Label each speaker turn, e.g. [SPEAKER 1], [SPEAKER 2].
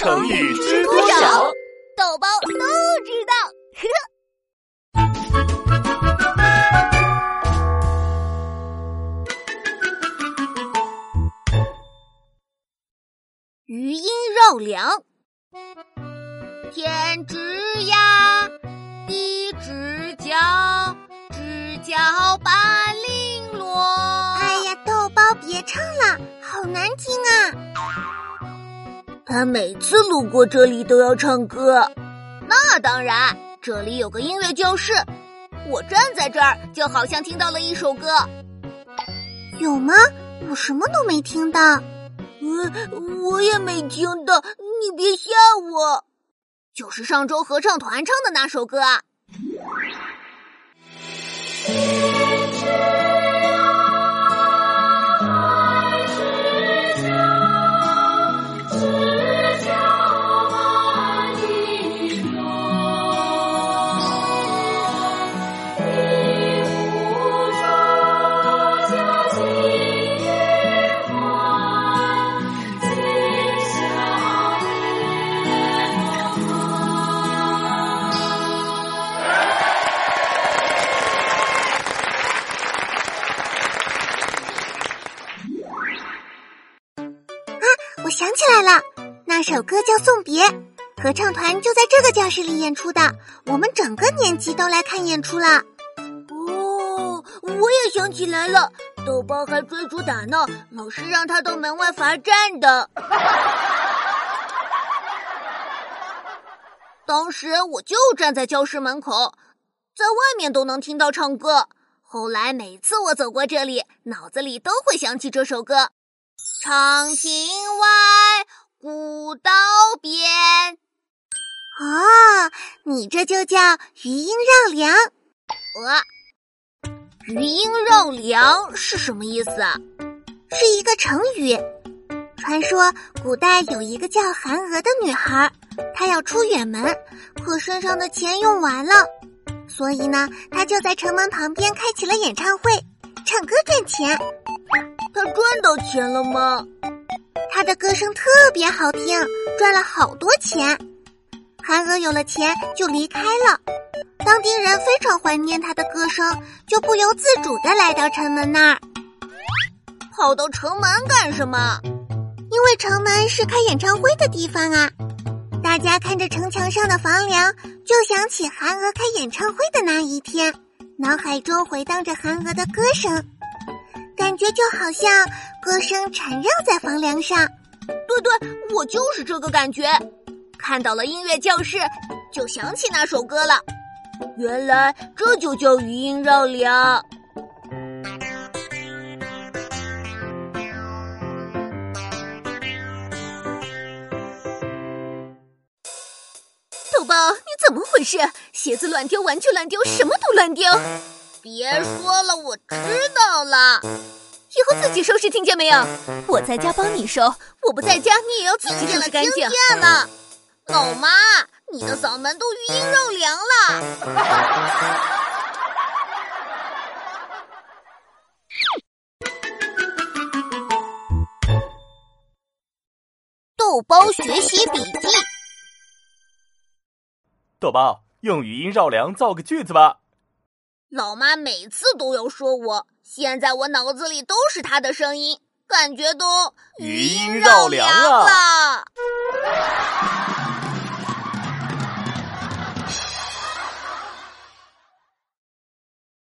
[SPEAKER 1] 成语知多少？
[SPEAKER 2] 豆包都知道。余音绕梁，天之涯，地之角，知交半零落。
[SPEAKER 3] 哎呀，豆包别唱了，好难听啊！
[SPEAKER 2] 他每次路过这里都要唱歌。那当然，这里有个音乐教室，我站在这儿就好像听到了一首歌。
[SPEAKER 3] 有吗？我什么都没听到。
[SPEAKER 2] 嗯，我也没听到，你别吓我。就是上周合唱团唱的那首歌啊。
[SPEAKER 3] 我想起来了，那首歌叫《送别》，合唱团就在这个教室里演出的。我们整个年级都来看演出了。
[SPEAKER 2] 哦，我也想起来了，豆包还追逐打闹，老师让他到门外罚站的。当时我就站在教室门口，在外面都能听到唱歌。后来每次我走过这里，脑子里都会想起这首歌。长亭外，古道边。
[SPEAKER 3] 哦，你这就叫余音绕梁。
[SPEAKER 2] 呃，余音绕梁是什么意思？
[SPEAKER 3] 是一个成语。传说古代有一个叫韩娥的女孩，她要出远门，可身上的钱用完了，所以呢，她就在城门旁边开起了演唱会，唱歌赚钱。
[SPEAKER 2] 他赚到钱了吗？
[SPEAKER 3] 他的歌声特别好听，赚了好多钱。韩娥有了钱就离开了，当地人非常怀念他的歌声，就不由自主的来到城门那儿。
[SPEAKER 2] 跑到城门干什么？
[SPEAKER 3] 因为城门是开演唱会的地方啊！大家看着城墙上的房梁，就想起韩娥开演唱会的那一天，脑海中回荡着韩娥的歌声。感觉就好像歌声缠绕在房梁上，
[SPEAKER 2] 对对，我就是这个感觉。看到了音乐教室，就想起那首歌了。原来这就叫余音绕梁。豆包，你怎么回事？鞋子乱丢，玩具乱丢，什么都乱丢。别说了，我知道了。以后自己收拾，听见没有？我在家帮你收，我不在家，你也要自己收拾干净。听见了，老妈，你的嗓门都余音绕梁了。豆包学习笔记。
[SPEAKER 1] 豆包，用余音绕梁造个句子吧。
[SPEAKER 2] 老妈每次都要说我，现在我脑子里都是她的声音，感觉都
[SPEAKER 1] 余音绕梁了。